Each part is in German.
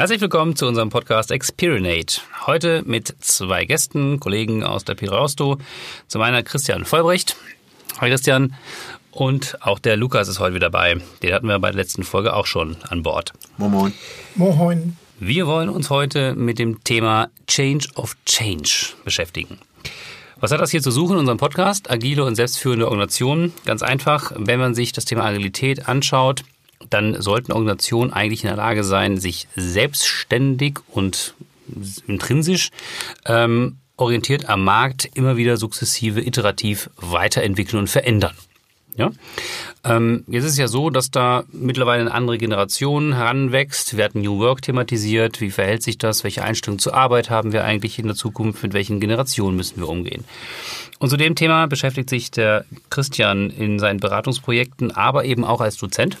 Herzlich willkommen zu unserem Podcast Experinate. Heute mit zwei Gästen, Kollegen aus der Pirausto. Zum einen Christian Vollbrecht. Hi Christian. Und auch der Lukas ist heute wieder dabei. Den hatten wir bei der letzten Folge auch schon an Bord. Moin Moin. Moin. Wir wollen uns heute mit dem Thema Change of Change beschäftigen. Was hat das hier zu suchen in unserem Podcast? Agile und selbstführende Organisationen. Ganz einfach, wenn man sich das Thema Agilität anschaut, dann sollten Organisationen eigentlich in der Lage sein, sich selbstständig und intrinsisch ähm, orientiert am Markt immer wieder sukzessive, iterativ weiterentwickeln und verändern. Ja? Ähm, jetzt ist es ja so, dass da mittlerweile eine andere Generation heranwächst. Wir hatten New Work thematisiert. Wie verhält sich das? Welche Einstellung zur Arbeit haben wir eigentlich in der Zukunft? Mit welchen Generationen müssen wir umgehen? Und zu dem Thema beschäftigt sich der Christian in seinen Beratungsprojekten, aber eben auch als Dozent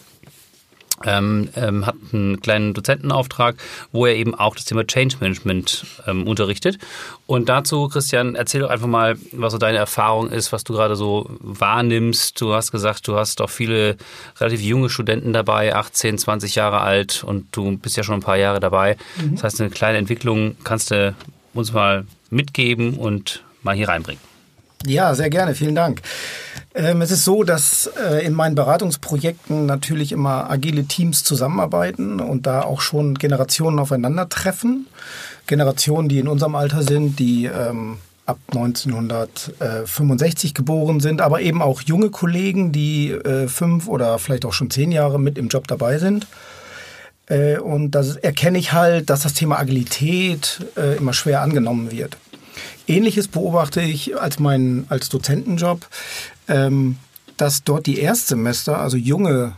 ähm, ähm, hat einen kleinen Dozentenauftrag, wo er eben auch das Thema Change Management ähm, unterrichtet. Und dazu, Christian, erzähl doch einfach mal, was so deine Erfahrung ist, was du gerade so wahrnimmst. Du hast gesagt, du hast auch viele relativ junge Studenten dabei, 18, 20 Jahre alt und du bist ja schon ein paar Jahre dabei. Mhm. Das heißt, eine kleine Entwicklung kannst du uns mal mitgeben und mal hier reinbringen. Ja, sehr gerne. Vielen Dank. Ähm, es ist so, dass äh, in meinen Beratungsprojekten natürlich immer agile Teams zusammenarbeiten und da auch schon Generationen aufeinandertreffen. Generationen, die in unserem Alter sind, die ähm, ab 1965 geboren sind, aber eben auch junge Kollegen, die äh, fünf oder vielleicht auch schon zehn Jahre mit im Job dabei sind. Äh, und da erkenne ich halt, dass das Thema Agilität immer schwer angenommen wird. Ähnliches beobachte ich als meinen als Dozentenjob, ähm, dass dort die Erstsemester, also junge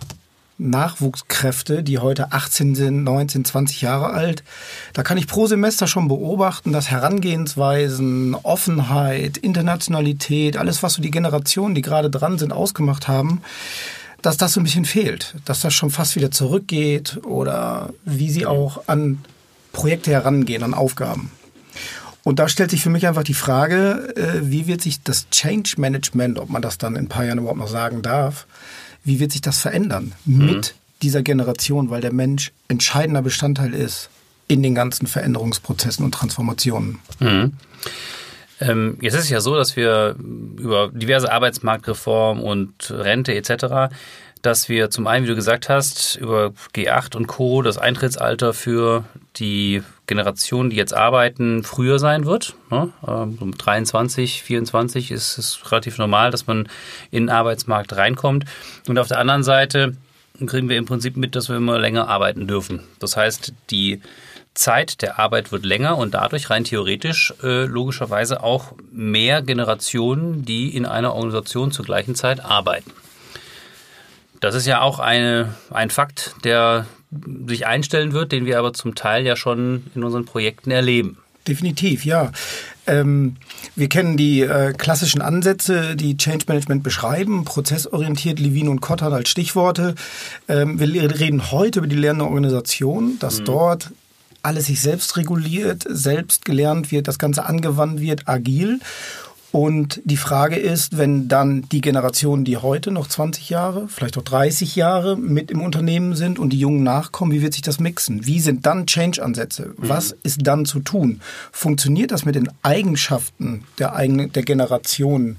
Nachwuchskräfte, die heute 18 sind, 19, 20 Jahre alt, da kann ich pro Semester schon beobachten, dass Herangehensweisen, Offenheit, Internationalität, alles, was so die Generationen, die gerade dran sind, ausgemacht haben, dass das so ein bisschen fehlt, dass das schon fast wieder zurückgeht oder wie sie auch an Projekte herangehen, an Aufgaben. Und da stellt sich für mich einfach die Frage, äh, wie wird sich das Change Management, ob man das dann in ein paar Jahren überhaupt noch sagen darf, wie wird sich das verändern mhm. mit dieser Generation, weil der Mensch entscheidender Bestandteil ist in den ganzen Veränderungsprozessen und Transformationen. Mhm. Ähm, jetzt ist es ja so, dass wir über diverse Arbeitsmarktreformen und Rente etc dass wir zum einen, wie du gesagt hast, über G8 und Co. das Eintrittsalter für die Generation, die jetzt arbeiten, früher sein wird. Ne? Um 23, 24 ist es relativ normal, dass man in den Arbeitsmarkt reinkommt. Und auf der anderen Seite kriegen wir im Prinzip mit, dass wir immer länger arbeiten dürfen. Das heißt, die Zeit der Arbeit wird länger und dadurch rein theoretisch äh, logischerweise auch mehr Generationen, die in einer Organisation zur gleichen Zeit arbeiten. Das ist ja auch eine, ein Fakt, der sich einstellen wird, den wir aber zum Teil ja schon in unseren Projekten erleben. Definitiv, ja. Ähm, wir kennen die äh, klassischen Ansätze, die Change Management beschreiben, prozessorientiert, Levine und Cotard als Stichworte. Ähm, wir reden heute über die lernende Organisation, dass mhm. dort alles sich selbst reguliert, selbst gelernt wird, das Ganze angewandt wird, agil. Und die Frage ist, wenn dann die Generationen, die heute noch 20 Jahre, vielleicht auch 30 Jahre mit im Unternehmen sind und die Jungen nachkommen, wie wird sich das mixen? Wie sind dann Change-Ansätze? Mhm. Was ist dann zu tun? Funktioniert das mit den Eigenschaften der eigenen, der Generation,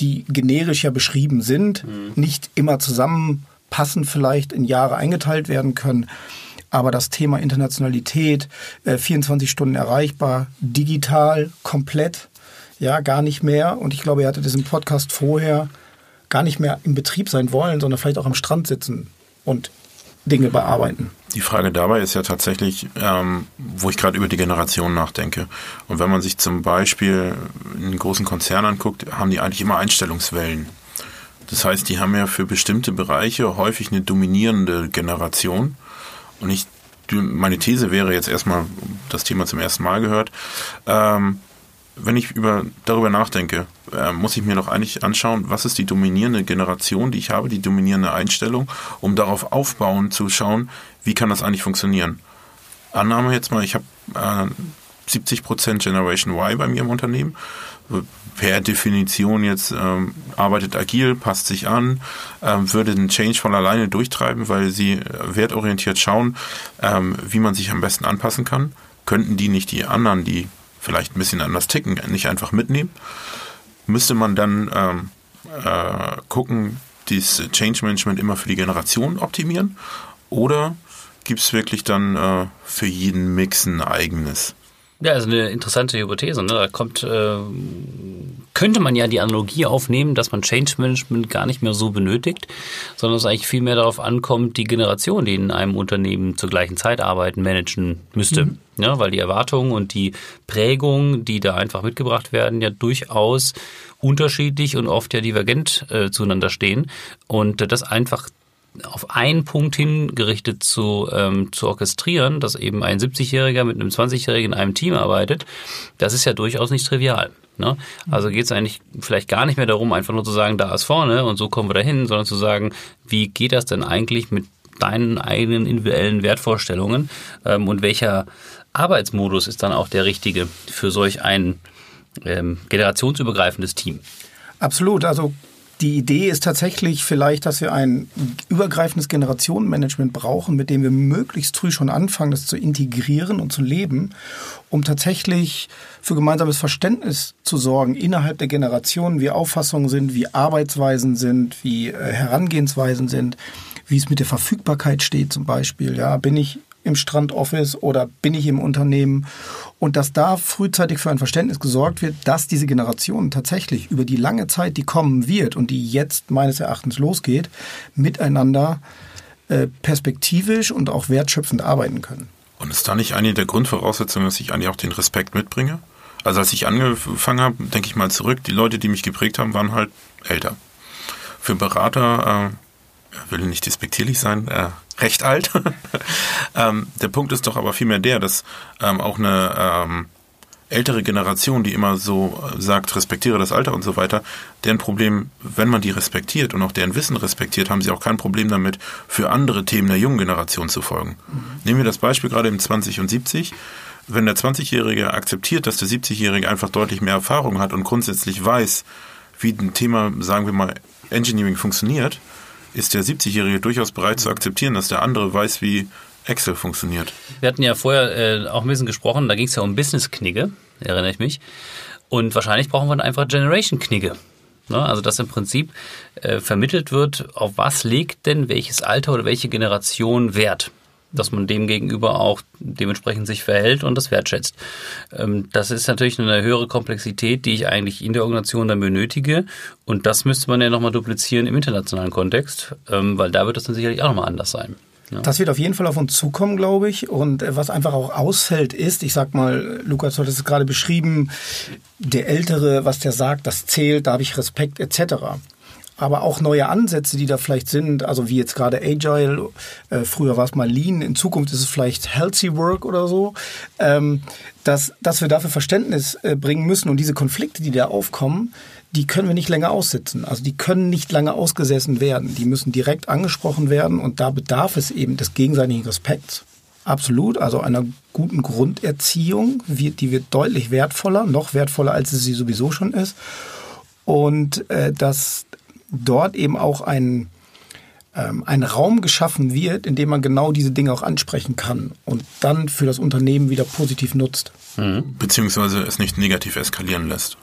die generisch ja beschrieben sind, mhm. nicht immer zusammenpassen, vielleicht in Jahre eingeteilt werden können? Aber das Thema Internationalität, 24 äh, Stunden erreichbar, digital, komplett, ja, gar nicht mehr. Und ich glaube, er hatte im Podcast vorher gar nicht mehr im Betrieb sein wollen, sondern vielleicht auch am Strand sitzen und Dinge bearbeiten. Die Frage dabei ist ja tatsächlich, ähm, wo ich gerade über die Generation nachdenke. Und wenn man sich zum Beispiel einen großen Konzern anguckt, haben die eigentlich immer Einstellungswellen. Das heißt, die haben ja für bestimmte Bereiche häufig eine dominierende Generation. Und ich, meine These wäre jetzt erstmal, das Thema zum ersten Mal gehört, ähm, wenn ich über, darüber nachdenke, äh, muss ich mir doch eigentlich anschauen, was ist die dominierende Generation, die ich habe, die dominierende Einstellung, um darauf aufbauen zu schauen, wie kann das eigentlich funktionieren. Annahme jetzt mal, ich habe äh, 70% Generation Y bei mir im Unternehmen. per Definition jetzt ähm, arbeitet agil, passt sich an, ähm, würde den Change von alleine durchtreiben, weil sie wertorientiert schauen, ähm, wie man sich am besten anpassen kann. Könnten die nicht die anderen, die vielleicht ein bisschen anders ticken, nicht einfach mitnehmen? Müsste man dann ähm, äh, gucken, dieses Change Management immer für die Generation optimieren? Oder gibt es wirklich dann äh, für jeden Mix ein eigenes? Ja, also eine interessante Hypothese. Ne? Da kommt, äh, könnte man ja die Analogie aufnehmen, dass man Change Management gar nicht mehr so benötigt, sondern es eigentlich viel mehr darauf ankommt, die Generation, die in einem Unternehmen zur gleichen Zeit arbeiten, managen müsste. Mhm. Ja, weil die Erwartungen und die Prägungen, die da einfach mitgebracht werden, ja durchaus unterschiedlich und oft ja divergent äh, zueinander stehen und äh, das einfach auf einen Punkt hingerichtet zu, ähm, zu orchestrieren, dass eben ein 70-Jähriger mit einem 20-Jährigen in einem Team arbeitet, das ist ja durchaus nicht trivial. Ne? Also geht es eigentlich vielleicht gar nicht mehr darum, einfach nur zu sagen, da ist vorne und so kommen wir dahin, sondern zu sagen, wie geht das denn eigentlich mit deinen eigenen individuellen Wertvorstellungen ähm, und welcher Arbeitsmodus ist dann auch der richtige für solch ein ähm, generationsübergreifendes Team? Absolut. Also die Idee ist tatsächlich vielleicht, dass wir ein übergreifendes Generationenmanagement brauchen, mit dem wir möglichst früh schon anfangen, das zu integrieren und zu leben, um tatsächlich für gemeinsames Verständnis zu sorgen innerhalb der Generationen, wie Auffassungen sind, wie Arbeitsweisen sind, wie äh, Herangehensweisen sind, wie es mit der Verfügbarkeit steht zum Beispiel. Ja, bin ich im Strandoffice oder bin ich im Unternehmen und dass da frühzeitig für ein Verständnis gesorgt wird, dass diese Generation tatsächlich über die lange Zeit, die kommen wird und die jetzt meines Erachtens losgeht, miteinander äh, perspektivisch und auch wertschöpfend arbeiten können. Und ist da nicht eine der Grundvoraussetzungen, dass ich eigentlich auch den Respekt mitbringe? Also als ich angefangen habe, denke ich mal zurück, die Leute, die mich geprägt haben, waren halt älter. Für Berater, äh, will nicht despektierlich sein, äh, recht alt. ähm, der Punkt ist doch aber vielmehr der, dass ähm, auch eine ähm, ältere Generation, die immer so sagt, respektiere das Alter und so weiter, deren Problem, wenn man die respektiert und auch deren Wissen respektiert, haben sie auch kein Problem damit, für andere Themen der jungen Generation zu folgen. Mhm. Nehmen wir das Beispiel gerade im 20 und 70. Wenn der 20-Jährige akzeptiert, dass der 70-Jährige einfach deutlich mehr Erfahrung hat und grundsätzlich weiß, wie ein Thema, sagen wir mal, Engineering funktioniert, ist der 70-Jährige durchaus bereit zu akzeptieren, dass der andere weiß, wie Excel funktioniert. Wir hatten ja vorher äh, auch ein bisschen gesprochen, da ging es ja um Business-Knigge, erinnere ich mich. Und wahrscheinlich brauchen wir dann einfach Generation-Knigge. Ne? Also dass im Prinzip äh, vermittelt wird, auf was legt denn welches Alter oder welche Generation Wert dass man dem gegenüber auch dementsprechend sich verhält und das wertschätzt. Ähm, das ist natürlich eine höhere Komplexität, die ich eigentlich in der Organisation dann benötige. Und das müsste man ja nochmal duplizieren im internationalen Kontext, ähm, weil da wird das dann sicherlich auch nochmal anders sein. Ja. Das wird auf jeden Fall auf uns zukommen, glaube ich. Und äh, was einfach auch ausfällt, ist, ich sag mal, Lukas hat es gerade beschrieben, der Ältere, was der sagt, das zählt, da habe ich Respekt etc aber auch neue Ansätze, die da vielleicht sind, also wie jetzt gerade Agile, äh, früher war es mal Lean, in Zukunft ist es vielleicht Healthy Work oder so, ähm, dass, dass wir dafür Verständnis äh, bringen müssen und diese Konflikte, die da aufkommen, die können wir nicht länger aussitzen. Also die können nicht lange ausgesessen werden. Die müssen direkt angesprochen werden und da bedarf es eben des gegenseitigen Respekts. Absolut, also einer guten Grunderziehung, die wird deutlich wertvoller, noch wertvoller, als sie sowieso schon ist. Und äh, dass dort eben auch ein, ähm, ein Raum geschaffen wird, in dem man genau diese Dinge auch ansprechen kann und dann für das Unternehmen wieder positiv nutzt. Mhm. Beziehungsweise es nicht negativ eskalieren lässt.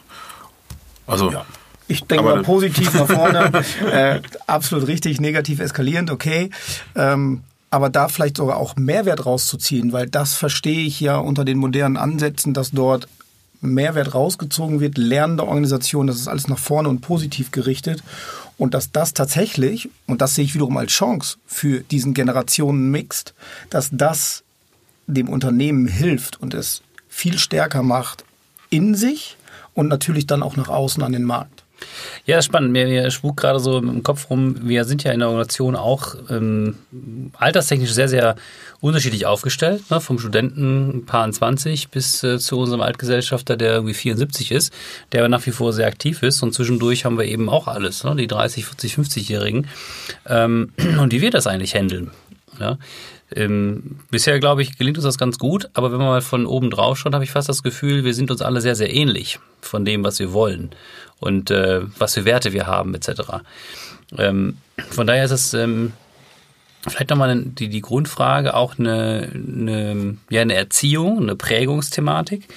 Also ja. Ich denke mal positiv nach vorne. äh, absolut richtig, negativ eskalierend, okay. Ähm, aber da vielleicht sogar auch Mehrwert rauszuziehen, weil das verstehe ich ja unter den modernen Ansätzen, dass dort Mehrwert rausgezogen wird, lernende Organisation, das ist alles nach vorne und positiv gerichtet. Und dass das tatsächlich, und das sehe ich wiederum als Chance für diesen Generationen-Mixed, dass das dem Unternehmen hilft und es viel stärker macht in sich und natürlich dann auch nach außen an den Markt. Ja, spannend. Mir, mir spukt gerade so im Kopf rum, wir sind ja in der Organisation auch ähm, alterstechnisch sehr, sehr unterschiedlich aufgestellt. Ne? Vom Studenten Paar 20 bis äh, zu unserem Altgesellschafter, der irgendwie 74 ist, der nach wie vor sehr aktiv ist. Und zwischendurch haben wir eben auch alles, ne? die 30, 40, 50-Jährigen. Ähm, und wie wir das eigentlich handeln. Ja? Ähm, bisher, glaube ich, gelingt uns das ganz gut, aber wenn man mal von oben drauf schaut, habe ich fast das Gefühl, wir sind uns alle sehr, sehr ähnlich von dem, was wir wollen und äh, was für Werte wir haben, etc. Ähm, von daher ist es ähm, vielleicht nochmal die, die Grundfrage auch eine, eine, ja, eine Erziehung, eine Prägungsthematik,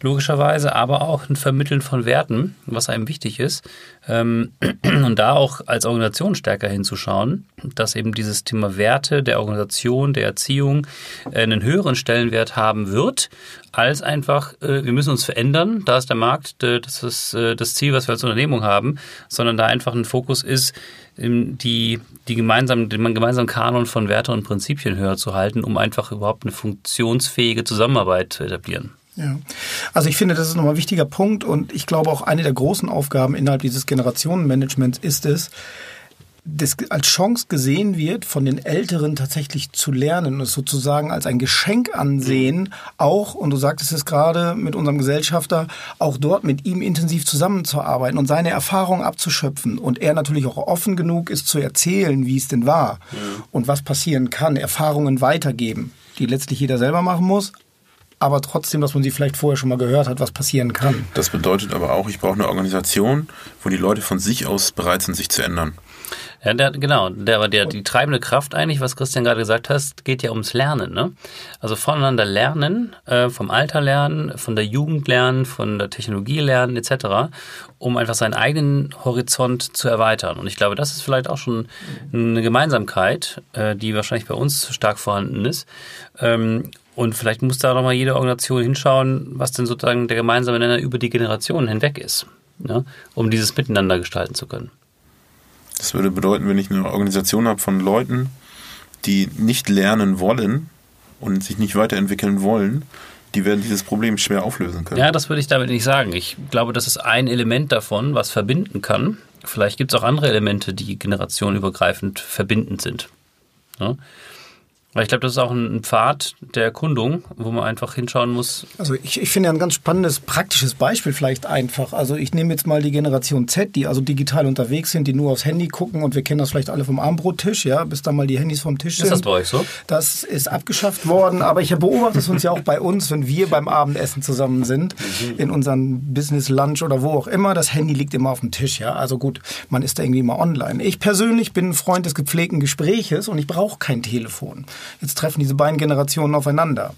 logischerweise, aber auch ein Vermitteln von Werten, was einem wichtig ist. Ähm, und da auch als Organisation stärker hinzuschauen, dass eben dieses Thema Werte der Organisation, der Erziehung äh, einen höheren Stellenwert haben wird, als einfach, äh, wir müssen uns verändern, da ist der Markt, das ist äh, das Ziel, was wir als Unternehmung haben, sondern da einfach ein Fokus ist, die, die gemeinsamen, den gemeinsamen Kanon von Werte und Prinzipien höher zu halten, um einfach überhaupt eine funktionsfähige Zusammenarbeit zu etablieren. Ja, also ich finde, das ist nochmal ein wichtiger Punkt und ich glaube auch eine der großen Aufgaben innerhalb dieses Generationenmanagements ist es, das als Chance gesehen wird, von den Älteren tatsächlich zu lernen und es sozusagen als ein Geschenk ansehen, auch, und du sagtest es gerade mit unserem Gesellschafter, auch dort mit ihm intensiv zusammenzuarbeiten und seine Erfahrungen abzuschöpfen. Und er natürlich auch offen genug ist zu erzählen, wie es denn war ja. und was passieren kann, Erfahrungen weitergeben, die letztlich jeder selber machen muss, aber trotzdem, dass man sie vielleicht vorher schon mal gehört hat, was passieren kann. Das bedeutet aber auch, ich brauche eine Organisation, wo die Leute von sich aus bereit sind, sich zu ändern. Ja, der, genau. Der, der, die treibende Kraft eigentlich, was Christian gerade gesagt hast, geht ja ums Lernen. Ne? Also voneinander lernen, äh, vom Alter lernen, von der Jugend lernen, von der Technologie lernen etc., um einfach seinen eigenen Horizont zu erweitern. Und ich glaube, das ist vielleicht auch schon eine Gemeinsamkeit, äh, die wahrscheinlich bei uns stark vorhanden ist. Ähm, und vielleicht muss da nochmal jede Organisation hinschauen, was denn sozusagen der gemeinsame Nenner über die Generationen hinweg ist, ne? um dieses Miteinander gestalten zu können. Das würde bedeuten, wenn ich eine Organisation habe von Leuten, die nicht lernen wollen und sich nicht weiterentwickeln wollen, die werden dieses Problem schwer auflösen können. Ja, das würde ich damit nicht sagen. Ich glaube, das ist ein Element davon, was verbinden kann. Vielleicht gibt es auch andere Elemente, die generationenübergreifend verbindend sind. Ja? Weil ich glaube, das ist auch ein Pfad der Erkundung, wo man einfach hinschauen muss. Also ich, ich finde ja ein ganz spannendes, praktisches Beispiel vielleicht einfach. Also ich nehme jetzt mal die Generation Z, die also digital unterwegs sind, die nur aufs Handy gucken und wir kennen das vielleicht alle vom Armbrottisch, ja, bis dann mal die Handys vom Tisch sind. Ist das bei euch so? Das ist abgeschafft worden, aber ich beobachte es uns ja auch bei uns, wenn wir beim Abendessen zusammen sind, mhm. in unserem Business Lunch oder wo auch immer, das Handy liegt immer auf dem Tisch, ja. Also gut, man ist da irgendwie immer online. Ich persönlich bin ein Freund des gepflegten Gespräches und ich brauche kein Telefon. Jetzt treffen diese beiden Generationen aufeinander.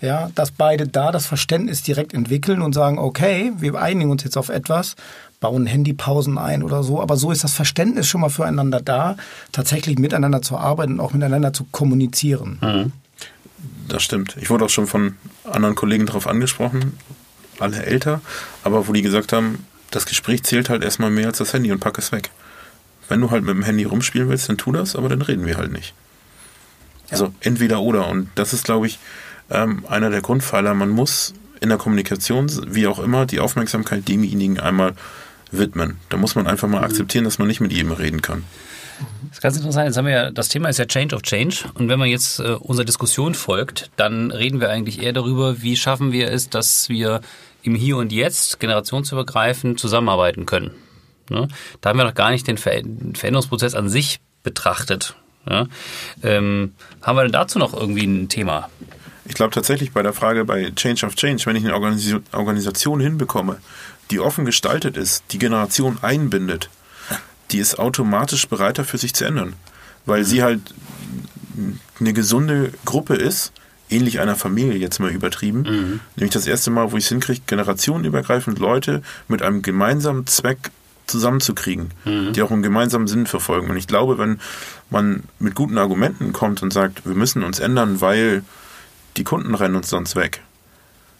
Ja, dass beide da das Verständnis direkt entwickeln und sagen, okay, wir einigen uns jetzt auf etwas, bauen Handypausen ein oder so, aber so ist das Verständnis schon mal füreinander da, tatsächlich miteinander zu arbeiten und auch miteinander zu kommunizieren. Mhm. Das stimmt. Ich wurde auch schon von anderen Kollegen darauf angesprochen, alle älter, aber wo die gesagt haben, das Gespräch zählt halt erstmal mehr als das Handy und pack es weg. Wenn du halt mit dem Handy rumspielen willst, dann tu das, aber dann reden wir halt nicht. Also entweder oder. Und das ist, glaube ich, ähm, einer der Grundpfeiler. Man muss in der Kommunikation, wie auch immer, die Aufmerksamkeit demjenigen einmal widmen. Da muss man einfach mal mhm. akzeptieren, dass man nicht mit jedem reden kann. Das ist ganz interessant. Jetzt haben wir ja, das Thema ist ja Change of Change. Und wenn man jetzt äh, unserer Diskussion folgt, dann reden wir eigentlich eher darüber, wie schaffen wir es, dass wir im Hier und Jetzt generationsübergreifend zusammenarbeiten können. Ne? Da haben wir noch gar nicht den Veränderungsprozess an sich betrachtet. Ja? Ähm, haben wir denn dazu noch irgendwie ein Thema? Ich glaube tatsächlich bei der Frage bei Change of Change, wenn ich eine Organisation hinbekomme, die offen gestaltet ist, die Generation einbindet, die ist automatisch bereit dafür, sich zu ändern. Weil mhm. sie halt eine gesunde Gruppe ist, ähnlich einer Familie jetzt mal übertrieben. Mhm. Nämlich das erste Mal, wo ich es hinkriege, generationenübergreifend Leute mit einem gemeinsamen Zweck zusammenzukriegen, mhm. die auch einen gemeinsamen Sinn verfolgen. Und ich glaube, wenn man mit guten Argumenten kommt und sagt, wir müssen uns ändern, weil die Kunden rennen uns sonst weg,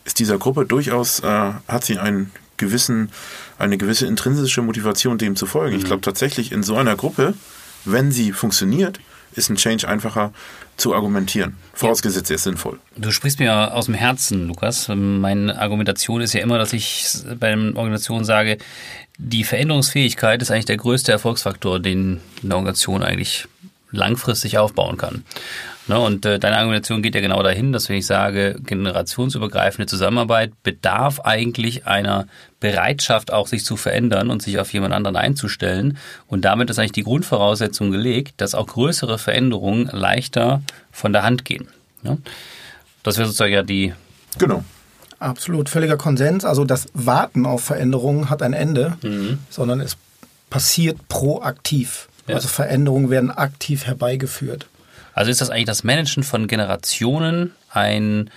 ist dieser Gruppe durchaus, äh, hat sie einen gewissen, eine gewisse intrinsische Motivation, dem zu folgen. Mhm. Ich glaube tatsächlich in so einer Gruppe, wenn sie funktioniert, ist ein Change einfacher zu argumentieren. Vorausgesetzt, er ist sinnvoll. Du sprichst mir aus dem Herzen, Lukas. Meine Argumentation ist ja immer, dass ich bei einer Organisation sage, die Veränderungsfähigkeit ist eigentlich der größte Erfolgsfaktor, den eine Organisation eigentlich langfristig aufbauen kann. Ne, und äh, deine Argumentation geht ja genau dahin, dass wenn ich sage, generationsübergreifende Zusammenarbeit bedarf eigentlich einer Bereitschaft auch sich zu verändern und sich auf jemand anderen einzustellen. Und damit ist eigentlich die Grundvoraussetzung gelegt, dass auch größere Veränderungen leichter von der Hand gehen. Ja? Das wäre sozusagen ja die. Genau. Absolut, völliger Konsens. Also das Warten auf Veränderungen hat ein Ende, mhm. sondern es passiert proaktiv. Ja. Also Veränderungen werden aktiv herbeigeführt. Also ist das eigentlich das Managen von Generationen ein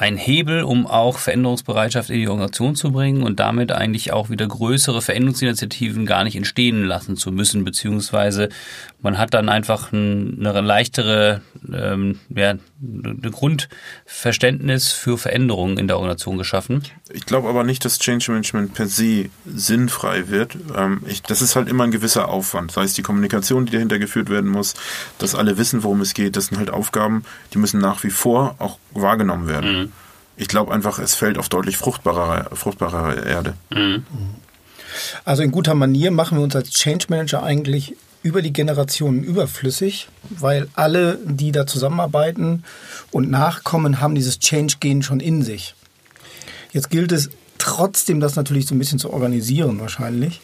ein Hebel, um auch Veränderungsbereitschaft in die Organisation zu bringen und damit eigentlich auch wieder größere Veränderungsinitiativen gar nicht entstehen lassen zu müssen, beziehungsweise man hat dann einfach ein, eine leichtere, ähm, ja, ein Grundverständnis für Veränderungen in der Organisation geschaffen. Ich glaube aber nicht, dass Change Management per se sinnfrei wird. Ähm, ich, das ist halt immer ein gewisser Aufwand. Das heißt, die Kommunikation, die dahinter geführt werden muss, dass alle wissen, worum es geht, das sind halt Aufgaben, die müssen nach wie vor auch wahrgenommen werden. Mhm. Ich glaube einfach, es fällt auf deutlich fruchtbarere, fruchtbarere Erde. Mhm. Also in guter Manier machen wir uns als Change Manager eigentlich über die Generationen überflüssig, weil alle, die da zusammenarbeiten und nachkommen, haben dieses Change-Gen schon in sich. Jetzt gilt es trotzdem, das natürlich so ein bisschen zu organisieren wahrscheinlich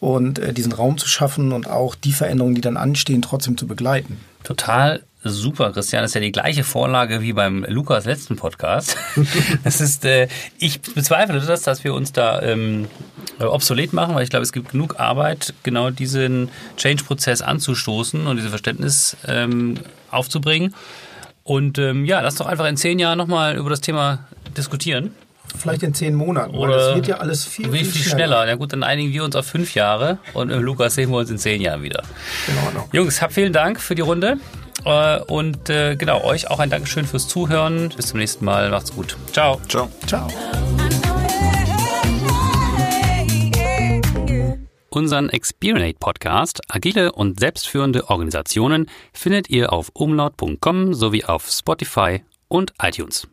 und äh, diesen Raum zu schaffen und auch die Veränderungen, die dann anstehen, trotzdem zu begleiten. Total super, Christian. Das ist ja die gleiche Vorlage wie beim Lukas letzten Podcast. das ist, äh, ich bezweifle das, dass wir uns da ähm, obsolet machen, weil ich glaube, es gibt genug Arbeit, genau diesen Change-Prozess anzustoßen und dieses Verständnis ähm, aufzubringen. Und ähm, ja, lass doch einfach in zehn Jahren nochmal über das Thema diskutieren. Vielleicht in zehn Monaten, Oder weil das wird ja alles viel, viel, viel schneller. schneller. Ja gut, dann einigen wir uns auf fünf Jahre und im Lukas sehen wir uns in zehn Jahren wieder. Genau. Jungs, habt vielen Dank für die Runde. Äh, und äh, genau, euch auch ein Dankeschön fürs Zuhören. Bis zum nächsten Mal. Macht's gut. Ciao. Ciao. Ciao. Unseren Experinate Podcast Agile und selbstführende Organisationen findet ihr auf umlaut.com sowie auf Spotify und iTunes.